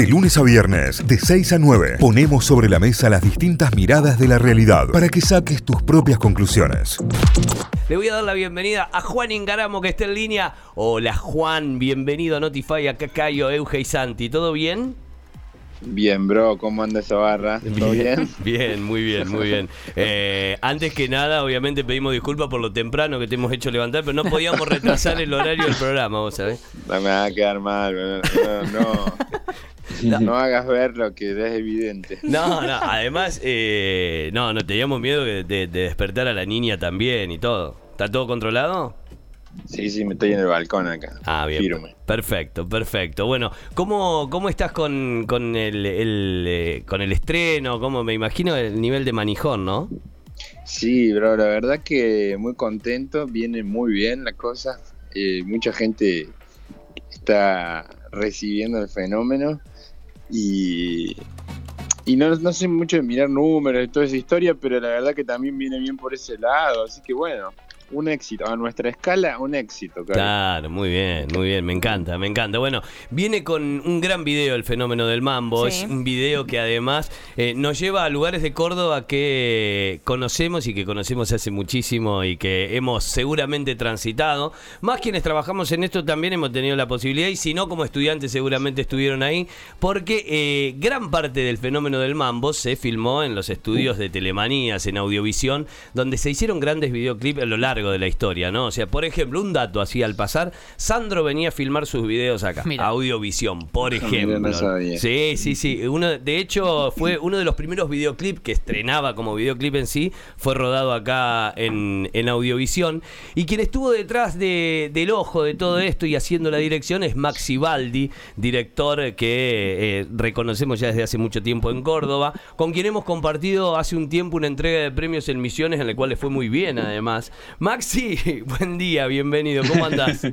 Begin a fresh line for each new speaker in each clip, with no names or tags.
De lunes a viernes, de 6 a 9, ponemos sobre la mesa las distintas miradas de la realidad para que saques tus propias conclusiones.
Le voy a dar la bienvenida a Juan Ingaramo que está en línea. Hola Juan, bienvenido a Notify, acá Cayo, Euge y Santi. ¿Todo bien?
Bien, bro, ¿cómo anda esa barra? ¿Todo bien?
Bien, muy bien, muy bien. Eh, antes que nada, obviamente pedimos disculpas por lo temprano que te hemos hecho levantar, pero no podíamos retrasar el horario del programa, vos sabés.
No me va a quedar mal, no, no, no, hagas ver lo que es evidente.
No, no, además, eh, no, no teníamos miedo de, de despertar a la niña también y todo. ¿Está todo controlado?
Sí, sí, me estoy en el balcón acá.
Ah, bien. Perfecto, perfecto. Bueno, ¿cómo, cómo estás con, con el, eh, con el estreno? ¿Cómo me imagino el nivel de manijón, no?
Sí, bro, la verdad que muy contento, viene muy bien la cosa. Eh, mucha gente está recibiendo el fenómeno y, y no, no sé mucho de mirar números y toda esa historia, pero la verdad que también viene bien por ese lado, así que bueno, un éxito. A nuestra escala, un éxito.
Claro, muy bien, muy bien. Me encanta, me encanta. Bueno, viene con un gran video el fenómeno del mambo. Es un video que además eh, nos lleva a lugares de Córdoba que conocemos y que conocemos hace muchísimo y que hemos seguramente transitado. Más quienes trabajamos en esto también hemos tenido la posibilidad y si no como estudiantes seguramente estuvieron ahí porque eh, gran parte del fenómeno del mambo se filmó en los estudios de telemanías, en audiovisión, donde se hicieron grandes videoclips a lo largo de la historia, ¿no? O sea, por ejemplo, un dato así al pasar, Sandro venía a filmar sus videos acá, Audiovisión, por ejemplo. sí, sí, sí. Uno, de hecho, fue uno de los primeros videoclips que estrenaba como videoclip en sí, fue rodado acá en, Audiovisión. Y quien estuvo detrás del ojo de todo esto y haciendo la dirección es Maxi Baldi, director que eh, reconocemos ya desde hace mucho tiempo en Córdoba, con quien hemos compartido hace un tiempo una entrega de premios en Misiones en la cual le fue muy bien además. Maxi, buen día, bienvenido. ¿Cómo andás?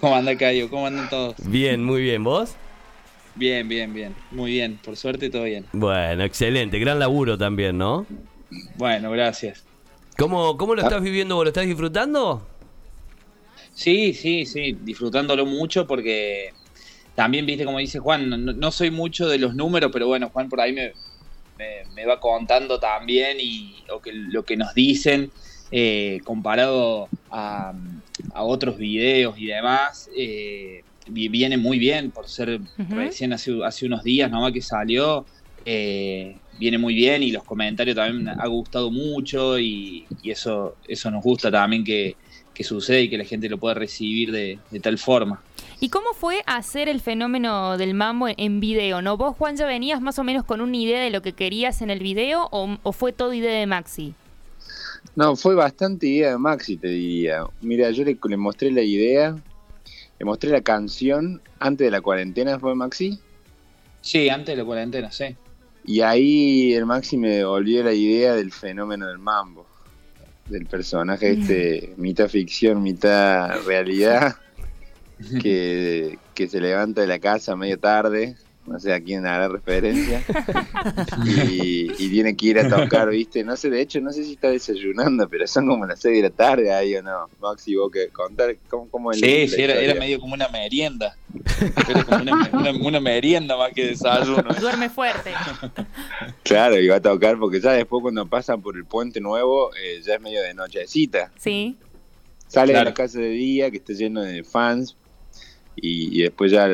¿Cómo anda, Cayo? ¿Cómo andan todos?
Bien, muy bien. ¿Vos?
Bien, bien, bien. Muy bien. Por suerte, todo bien.
Bueno, excelente. Gran laburo también, ¿no?
Bueno, gracias.
¿Cómo, cómo lo estás viviendo vos? ¿Lo estás disfrutando?
Sí, sí, sí. Disfrutándolo mucho porque también, viste, como dice Juan, no, soy mucho de los números, pero bueno, Juan por ahí me, me, va contando también y lo que, lo que nos dicen. Eh, comparado a, otros videos y demás, eh, viene muy bien por ser recién hace, hace, unos días nomás que salió. Eh, viene muy bien y los comentarios también ha gustado mucho y, eso, eso nos gusta también que, que, sucede y que la gente lo pueda recibir de, tal forma.
¿Y cómo fue hacer el fenómeno del mambo en video? ¿No? ¿Vos, Juan, ya venías más o menos con una idea de lo que querías en el video o, o fue todo idea de Maxi?
No, fue bastante idea de Maxi, te diría. Mira, yo le, mostré la idea, le mostré la canción antes de la cuarentena, ¿fue Maxi?
Sí, antes de la cuarentena, sí.
Y ahí el Maxi me devolvió la idea del fenómeno del mambo, del personaje este, mitad ficción, mitad realidad, que, que se levanta de la casa medio tarde no sé a quién hará referencia, y, tiene que ir a tocar, ¿viste? No sé, de hecho, no sé si está desayunando, pero son como las 6 de la tarde ahí o no. Maxi, vos que contar cómo, cómo
Sí, sí, era, era, medio como una merienda. Era como una, una, merienda más que desayuno.
Duerme fuerte.
Claro, y va a tocar porque ya después cuando pasan por el puente nuevo, eh, ya es medio de nochecita.
Sí.
Sale de la casa de día, que está lleno de fans, y, después ya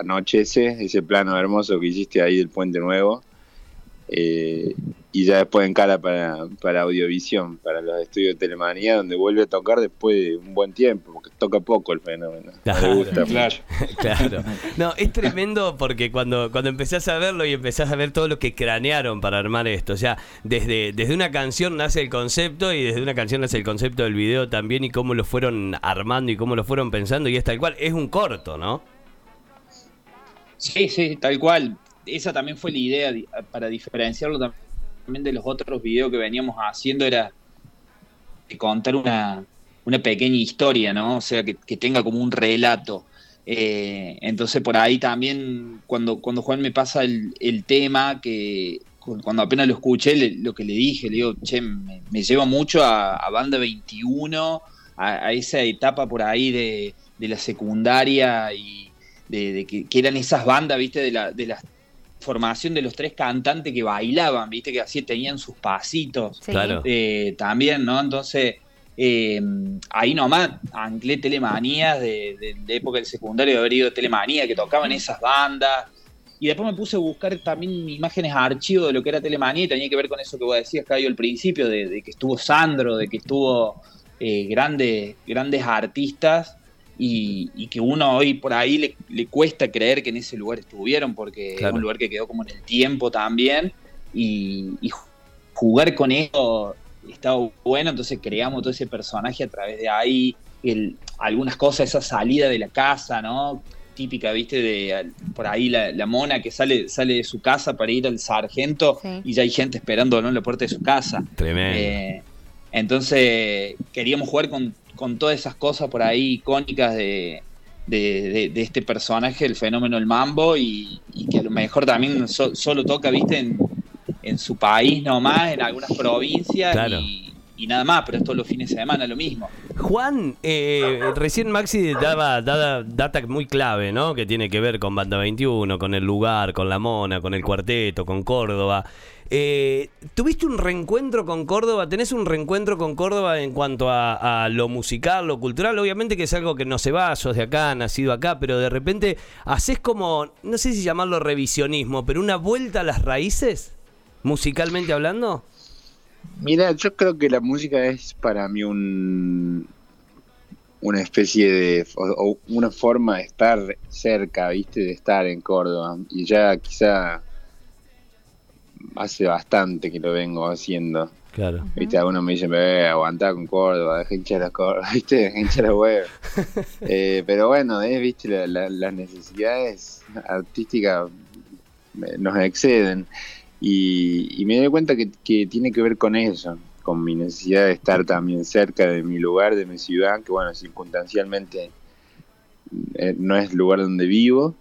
anochece ese plano hermoso que hiciste ahí del Puente Nuevo. Eh, y ya después en cara para, para Audiovisión, para los estudios de Telemanía, donde vuelve a tocar después de un buen tiempo, porque toca poco el fenómeno.
Claro, claro. No, es tremendo porque cuando, cuando empezás a verlo y empezás a ver todo lo que cranearon para armar esto, o sea, desde, desde una canción nace el concepto y desde una canción nace el concepto del video también y cómo lo fueron armando y cómo lo fueron pensando y es tal cual, es un corto, ¿no?
Sí, sí, tal cual. Esa también fue la idea para diferenciarlo también de los otros videos que veníamos haciendo, era contar una, una pequeña historia, ¿no? O sea, que, tenga como un relato. Eh, entonces por ahí también, cuando, cuando Juan me pasa el, tema, que cuando apenas lo escuché, lo que le dije, le digo, che, me, lleva mucho a, Banda 21, a, esa etapa por ahí de, de la secundaria y, de, que, eran esas bandas, viste, de la, de la formación de los tres cantantes que bailaban, viste, que así tenían sus pasitos.
Claro.
Eh, también, ¿no? Entonces, eh, ahí nomás anclé telemanías de, de, época del secundario, de haber ido a telemanía, que tocaban esas bandas. Y después me puse a buscar también imágenes a archivo de lo que era telemanía y tenía que ver con eso que vos decías, Cayo, al principio, de, que estuvo Sandro, de que estuvo eh, grandes, grandes artistas y, que uno hoy por ahí le, cuesta creer que en ese lugar estuvieron, porque es un lugar que quedó como en el tiempo también, y, jugar con eso estaba bueno, entonces creamos todo ese personaje a través de ahí, el, algunas cosas, esa salida de la casa, ¿no? Típica, viste, de por ahí la, mona que sale, sale de su casa para ir al sargento y ya hay gente esperando en la puerta de su casa.
Tremendo. Eh,
entonces queríamos jugar con con todas esas cosas por ahí icónicas de, de, este personaje, el fenómeno del mambo, y, que a lo mejor también solo toca, viste, en, en, su país nomás, en algunas provincias, y, y, nada más, pero esto los fines de semana lo mismo.
Juan, eh, recién Maxi daba, daba data muy clave, ¿no? Que tiene que ver con Banda 21, con el lugar, con la mona, con el cuarteto, con Córdoba. Eh, ¿Tuviste un reencuentro con Córdoba? ¿Tenés un reencuentro con Córdoba en cuanto a, lo musical, lo cultural? Obviamente que es algo que no se va, sos de acá, nacido acá, pero de repente haces como, no sé si llamarlo revisionismo, pero una vuelta a las raíces, musicalmente hablando.
Mira, yo creo que la música es para mí un una especie de o una forma de estar cerca, ¿viste? De estar en Córdoba y ya quizá hace bastante que lo vengo haciendo.
Claro.
Viste, algunos me dicen, eh, aguantá con Córdoba, deja hinchar la Córdoba, viste, hinchar la web. eh, pero bueno, es, viste, las necesidades artísticas nos exceden. Y, me doy cuenta que, tiene que ver con eso, con mi necesidad de estar también cerca de mi lugar, de mi ciudad, que bueno, circunstancialmente eh, no es el lugar donde vivo,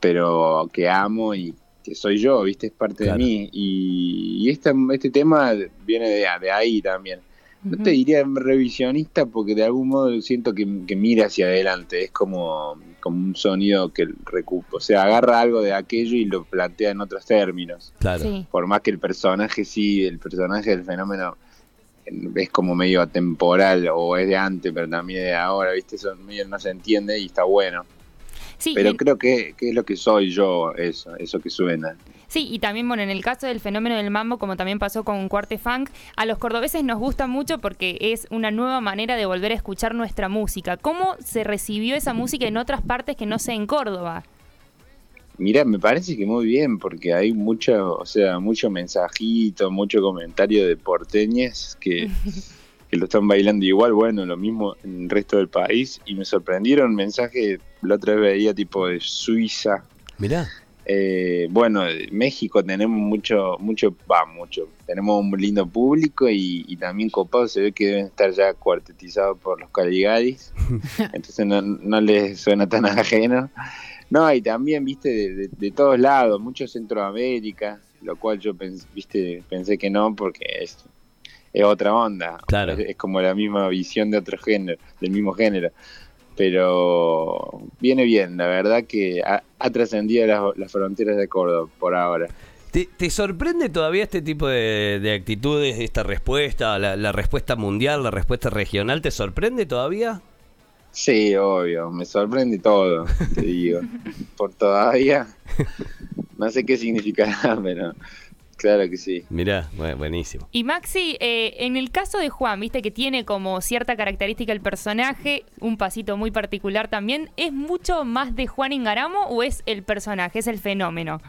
pero que amo y que soy yo, ¿viste? Es parte de mí. Y, este, este tema viene de, de ahí también. No te diría revisionista porque de algún modo siento que, mira hacia adelante. Es como, como un sonido que recupera. O sea, agarra algo de aquello y lo plantea en otros términos.
Claro.
Por más que el personaje sí, el personaje del fenómeno es como medio atemporal o es de antes, pero también es de ahora, ¿viste? Eso medio no se entiende y está bueno. Pero creo que, es lo que soy yo, eso, eso que suena.
Sí, y también, bueno, en el caso del fenómeno del mambo, como también pasó con Cuarte Funk, a los cordobeses nos gusta mucho porque es una nueva manera de volver a escuchar nuestra música. ¿Cómo se recibió esa música en otras partes que no sea en Córdoba?
Mira, me parece que muy bien, porque hay mucho, o sea, mucho mensajito, mucho comentario de porteñes que que lo están bailando igual, bueno, lo mismo en el resto del país. Y me sorprendieron mensajes, la otra vez veía tipo de Suiza.
Mirá.
Eh, bueno, México tenemos mucho, mucho, va, mucho. Tenemos un lindo público y, también copado se ve que deben estar ya cuartetizados por los Caligaris. entonces no, no, les suena tan ajeno. No, y también, viste, de, todos lados, mucho Centroamérica, lo cual yo viste, pensé que no, porque es es otra onda.
Claro.
Es, como la misma visión de otro género, del mismo género. Pero viene bien, la verdad que ha, trascendido las, fronteras de Córdoba por ahora.
¿Te, sorprende todavía este tipo de, actitudes, esta respuesta, la, respuesta mundial, la respuesta regional? ¿Te sorprende todavía?
Sí, obvio, me sorprende todo, te digo. Por todavía, no sé qué significará, pero Claro que sí.
Mirá, buenísimo.
Y Maxi, eh, en el caso de Juan, viste que tiene como cierta característica el personaje, un pasito muy particular también, ¿es mucho más de Juan Ingaramo o es el personaje, es el fenómeno?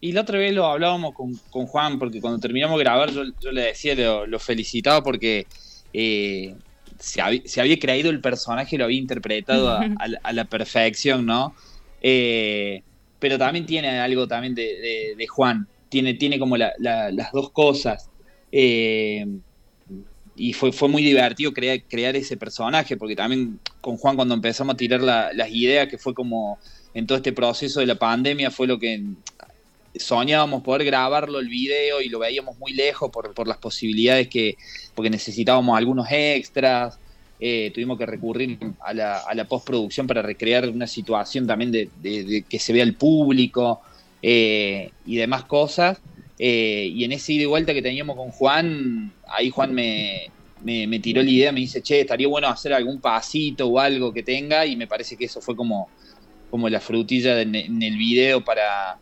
Y la otra vez lo hablábamos con, Juan, porque cuando terminamos de grabar yo, le decía, lo, felicitaba porque eh, se, había, creído el personaje, lo había interpretado a, la perfección, ¿no? Eh, pero también tiene algo también de Juan tiene, tiene como las dos cosas. Eh, y fue, fue muy divertido crear, crear ese personaje, porque también con Juan cuando empezamos a tirar las ideas, que fue como en todo este proceso de la pandemia, fue lo que soñábamos poder grabarlo el video y lo veíamos muy lejos por, por las posibilidades que, porque necesitábamos algunos extras. eh, tuvimos que recurrir a la, a la, postproducción para recrear una situación también de, que se vea el público y demás cosas. y en ese ida y vuelta que teníamos con Juan, ahí Juan me, me, tiró la idea, me dice, che, estaría bueno hacer algún pasito o algo que tenga, y me parece que eso fue como, como la frutilla en, el video para,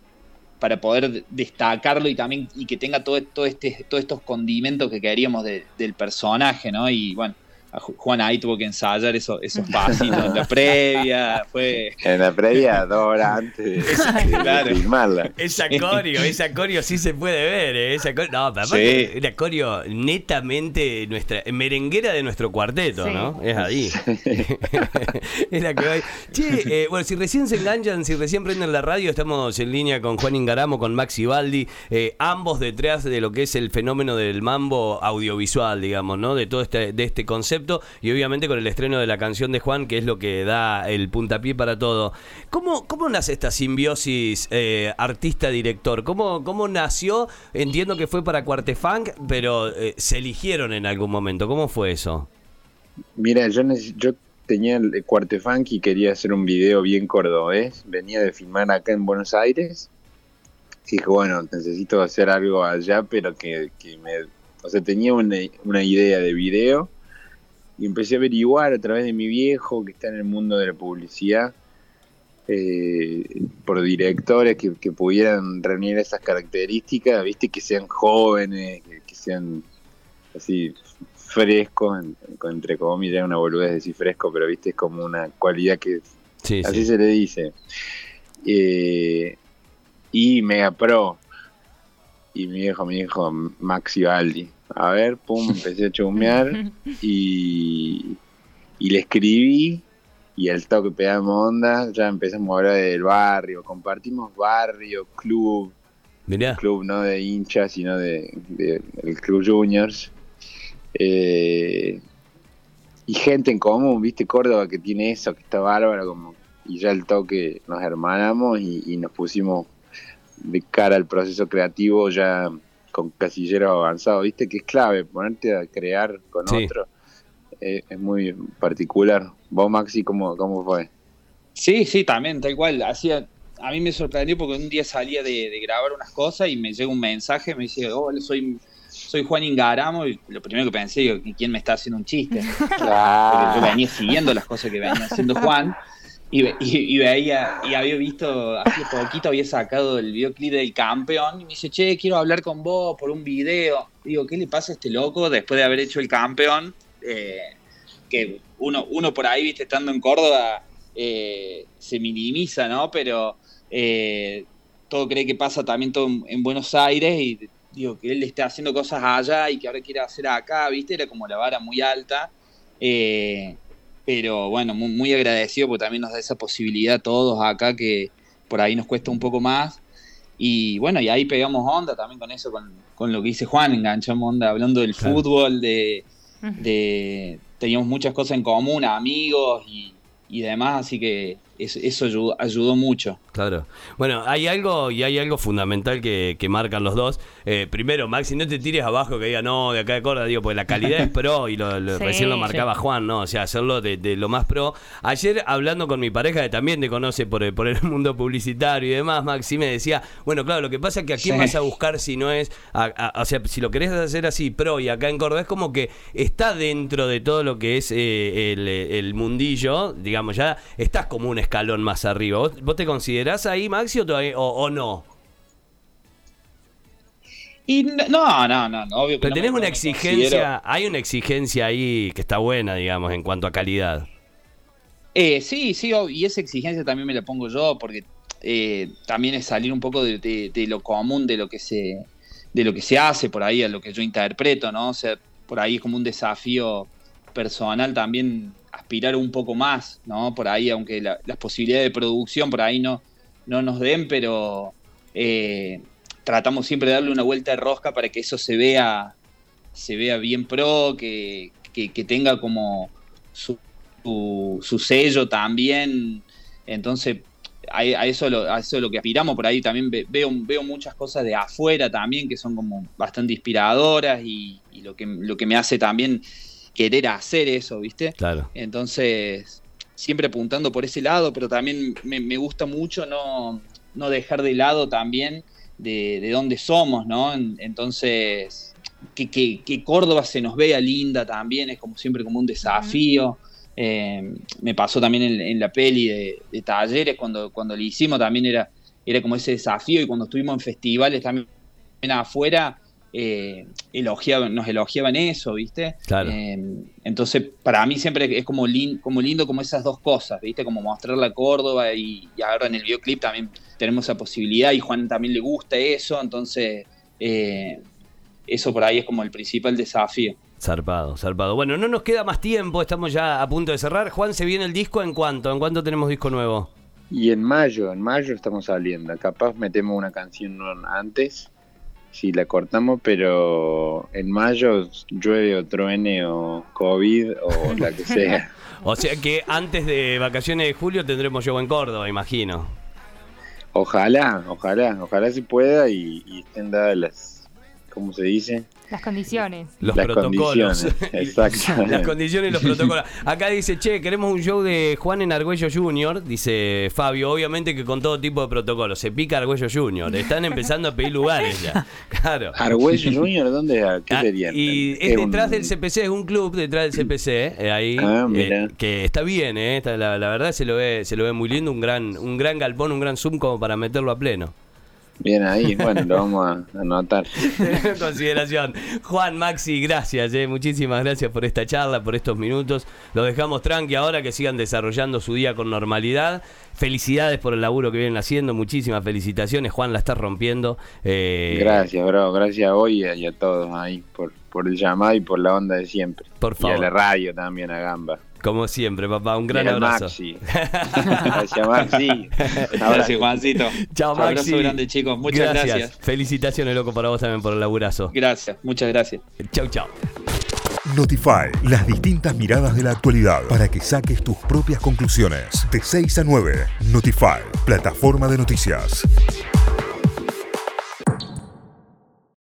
para poder destacarlo y también y que tenga todo, todo este, todos estos condimentos que queríamos del personaje, ¿no? Y bueno, Juan ahí tuvo que ensayar esos pasitos en la previa. Fue...
En la previa, dos horas antes de, filmarla.
Esa corio, esa corio sí se puede ver. ¿eh? Esa corio, no, pero aparte, era corio netamente nuestra merenguera de nuestro cuarteto, ¿no? Es ahí. es la que va. Che, eh, bueno, si recién se enganchan, si recién prenden la radio, estamos en línea con Juan Ingaramo, con Maxi Baldi, eh, ambos detrás de lo que es el fenómeno del mambo audiovisual, digamos, ¿no? De todo este, de este concepto y obviamente con el estreno de la canción de Juan, que es lo que da el puntapié para todo. ¿Cómo, cómo nace esta simbiosis eh, artista-director? ¿Cómo, ¿Cómo nació? Entiendo que fue para Cuartefunk, pero eh, se eligieron en algún momento. ¿Cómo fue eso?
Mira, yo, yo tenía el Cuartefunk y quería hacer un video bien cordobés. Venía de filmar acá en Buenos Aires. Y dije, bueno, necesito hacer algo allá, pero que, me... O sea, tenía una, una idea de video y empecé a averiguar a través de mi viejo que está en el mundo de la publicidad eh, por directores que, pudieran reunir esas características, viste que sean jóvenes, que, sean así frescos, entre comillas, una boludez decir fresco, pero viste es como una cualidad que así se le dice. Eh, y Mega Pro, y mi viejo, mi hijo Maxi Baldi. A ver, pum, empecé a chumear y, y le escribí y al toque pegamos onda, ya empezamos a hablar del barrio, compartimos barrio, club, club no de hinchas, sino de, el club juniors. Eh, y gente en común, viste, Córdoba que tiene eso, que está bárbaro, como, y ya al toque nos hermanamos y nos pusimos de cara al proceso creativo ya con casillero avanzado, viste que es clave ponerte a crear con otro, eh, es muy particular. ¿Vos, Maxi, cómo, cómo fue?
Sí, sí, también, tal cual. Hacía, a mí me sorprendió porque un día salía de, grabar unas cosas y me llega un mensaje, me dice, hola, soy, soy Juan Ingaramo, y lo primero que pensé, digo, ¿quién me está haciendo un chiste? Porque yo venía siguiendo las cosas que venía haciendo Juan. Y, veía, y había visto, hace poquito había sacado el videoclip del campeón y me dice, che, quiero hablar con vos por un video. Digo, ¿qué le pasa a este loco después de haber hecho el campeón? Eh, que uno, uno por ahí, viste, estando en Córdoba, eh, se minimiza, ¿no? Pero eh, todo cree que pasa también todo en, Buenos Aires y digo, que él está haciendo cosas allá y que ahora quiere hacer acá, viste, era como la vara muy alta. Eh, pero bueno, muy, agradecido porque también nos da esa posibilidad a todos acá que por ahí nos cuesta un poco más. Y bueno, y ahí pegamos onda también con eso, con, lo que dice Juan, enganchamos onda hablando del fútbol, de, de, teníamos muchas cosas en común, amigos y, y demás, así que eso, ayudó, mucho.
Claro. Bueno, hay algo y hay algo fundamental que, marcan los dos. Eh, primero, Maxi, no te tires abajo que diga, no, de acá de Córdoba, digo, pues la calidad es pro y lo, recién lo marcaba Juan, ¿no? O sea, hacerlo de, lo más pro. Ayer, hablando con mi pareja, que también te conoce por, por el mundo publicitario y demás, Maxi me decía, bueno, claro, lo que pasa es que aquí vas a buscar si no es, o sea, si lo querés hacer así pro y acá en Córdoba, es como que está dentro de todo lo que es eh, el, mundillo, digamos, ya estás como un escalón más arriba. ¿Vos, te considerás ahí, Maxi, o, no?
Y no, no, no, obvio
Pero tenés una exigencia, hay una exigencia ahí que está buena, digamos, en cuanto a calidad.
Eh, sí, sí, y esa exigencia también me la pongo yo, porque eh, también es salir un poco de, lo común, de lo que se de lo que se hace por ahí, a lo que yo interpreto, ¿no? O sea, por ahí es como un desafío personal también aspirar un poco más, ¿no? Por ahí, aunque las posibilidades de producción por ahí no, no nos den, pero eh, tratamos siempre de darle una vuelta de rosca para que eso se vea, se vea bien pro, que, tenga como su, su, sello también. Entonces, a, eso lo, a eso es lo que aspiramos. Por ahí también veo, veo muchas cosas de afuera también que son como bastante inspiradoras y, y lo, que, lo que me hace también querer hacer eso, ¿viste?
Claro.
Entonces, siempre apuntando por ese lado, pero también me, gusta mucho no, no, dejar de lado también de, de dónde somos, ¿no? Entonces, que, que, Córdoba se nos vea linda también, es como siempre como un desafío. Eh, me pasó también en, la peli de, talleres, cuando, cuando le hicimos también era, era como ese desafío y cuando estuvimos en festivales también afuera, eh, elogiaban, nos elogiaban eso, ¿viste?
Claro.
Eh, entonces, para mí siempre es como, como lindo como esas dos cosas, ¿viste? Como mostrar la Córdoba y, ahora en el videoclip también tenemos esa posibilidad y Juan también le gusta eso, entonces eh, eso por ahí es como el principal desafío.
Zarpado, zarpado. Bueno, no nos queda más tiempo, estamos ya a punto de cerrar. Juan, ¿se viene el disco en cuánto? ¿En cuánto tenemos disco nuevo?
Y en mayo, en mayo estamos saliendo. Capaz metemos una canción antes, si la cortamos, pero en mayo llueve o truene o COVID o la que sea.
o sea que antes de vacaciones de julio tendremos show en Córdoba, imagino.
Ojalá, ojalá, ojalá se pueda y, y estén dadas las, ¿cómo se dice?
Las condiciones.
Los protocolos. Exacto. Las condiciones y los protocolos. Acá dice, che, queremos un show de Juan en Argüello Junior. Dice Fabio, obviamente que con todo tipo de protocolos. Se pica Argüello Junior. Están empezando a pedir lugares ya. Claro.
¿Argüello Junior? ¿Dónde? ¿Qué ah, sería?
Y es, detrás del CPC, es un club detrás del CPC. Eh, ahí. Ah, eh, que está bien, eh, la, la, verdad se lo ve, se lo ve muy lindo. Un gran, un gran galpón, un gran zoom como para meterlo a pleno.
Bien ahí, bueno, lo vamos a anotar.
consideración. Juan, Maxi, gracias, eh, muchísimas gracias por esta charla, por estos minutos. Lo dejamos tranqui ahora, que sigan desarrollando su día con normalidad. Felicidades por el laburo que vienen haciendo, muchísimas felicitaciones. Juan, la estás rompiendo.
Eh, gracias, bro, gracias a hoy y a, todos ahí por, por el llamado y por la onda de siempre.
Por favor.
Y a la radio también, a Gamba.
Como siempre, papá, un gran abrazo. Maxi.
Gracias, Maxi.
Gracias, Juancito.
Chao, Maxi.
Abrazo grande, chicos. Muchas gracias.
Felicitaciones, loco, para vos también por el laburazo.
Gracias, muchas gracias.
Chau, chau.
Notify, las distintas miradas de la actualidad para que saques tus propias conclusiones. De 6 a 9, Notify, plataforma de noticias.